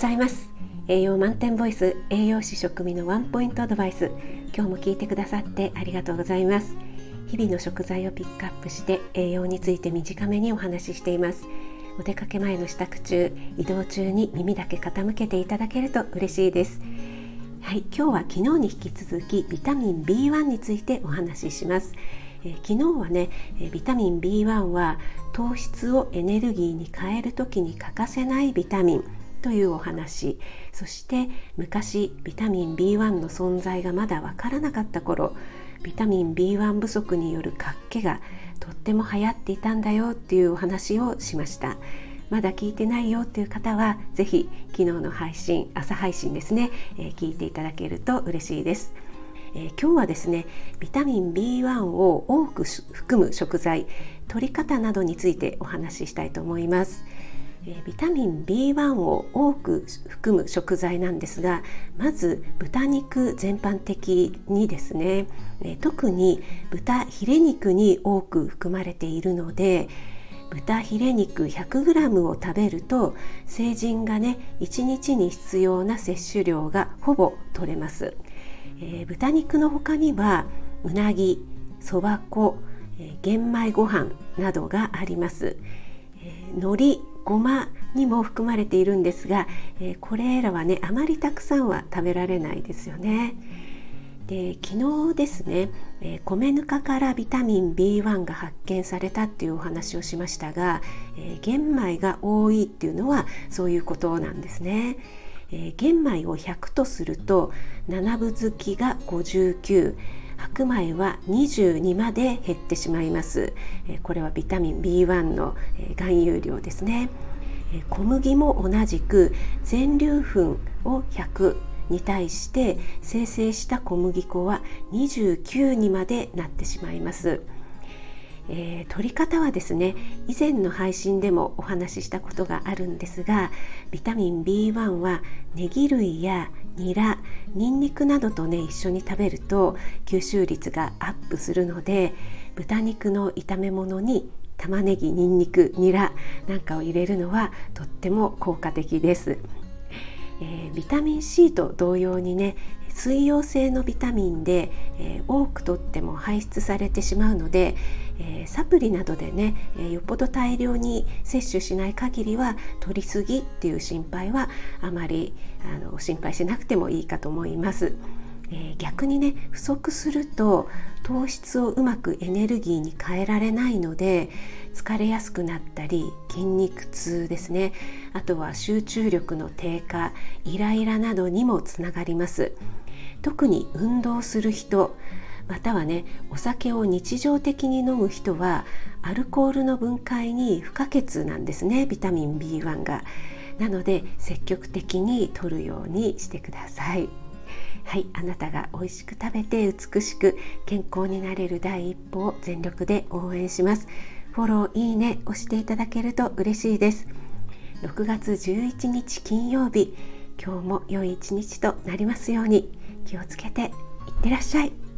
ございます。栄養満点ボイス栄養士食味のワンポイントアドバイス。今日も聞いてくださってありがとうございます。日々の食材をピックアップして栄養について短めにお話ししています。お出かけ前の支度中移動中に耳だけ傾けていただけると嬉しいです。はい、今日は昨日に引き続きビタミン B1 についてお話しします。え昨日はね、えビタミン B1 は糖質をエネルギーに変える時に欠かせないビタミン。というお話。そして昔ビタミン B1 の存在がまだわからなかった頃ビタミン B1 不足による活気がとっても流行っていたんだよっていうお話をしました。まだ聞いてないよっていう方は是非昨日の配信朝配信ですね、えー、聞いていただけると嬉しいです、えー、今日はですねビタミン B1 を多く含む食材取り方などについてお話ししたいと思います。ビタミン B1 を多く含む食材なんですがまず豚肉全般的にですね特に豚ヒレ肉に多く含まれているので豚ヒレ肉 100g を食べると成人がね1日に必要な摂取量がほぼ取れます、えー、豚肉の他にはうなぎそば粉、えー、玄米ご飯などがあります、えー、海苔ごまにも含まれているんですが、えー、これらはねあまりたくさんは食べられないですよね。で昨日ですね、えー、米ぬかからビタミン B1 が発見されたっていうお話をしましたが、えー、玄米が多いっていうのはそういうことなんですね。えー、玄米を100とすると7分月きが59白米は22まで減ってしまいますこれはビタミン B1 の含有量ですね小麦も同じく全粒粉を100に対して生成した小麦粉は29にまでなってしまいます。え、取り方はですね以前の配信でもお話ししたことがあるんですがビタミン B1 はネギ類やニラニンニクなどとね一緒に食べると吸収率がアップするので豚肉の炒め物に玉ねぎにんにくニラなんかを入れるのはとっても効果的です。えー、ビタミン C と同様にね水溶性のビタミンで、えー、多くとっても排出されてしまうので、えー、サプリなどでね、え、よっぽど大量に摂取しない限りは取りすぎっていう心配はあまりあの心配しなくてもいいかと思います。え、逆にね不足すると糖質をうまくエネルギーに変えられないので疲れやすくなったり筋肉痛ですね。あとは集中力の低下イライラなどにもつながります。特に運動する人またはねお酒を日常的に飲む人はアルコールの分解に不可欠なんですねビタミン B1 が。なので積極的に摂るようにしてください。はいあなたが美味しく食べて美しく健康になれる第一歩を全力で応援します。フォローいいね押していただけると嬉しいです。6月11日金曜日。今日も良い一日となりますように。気をつけていってらっしゃい。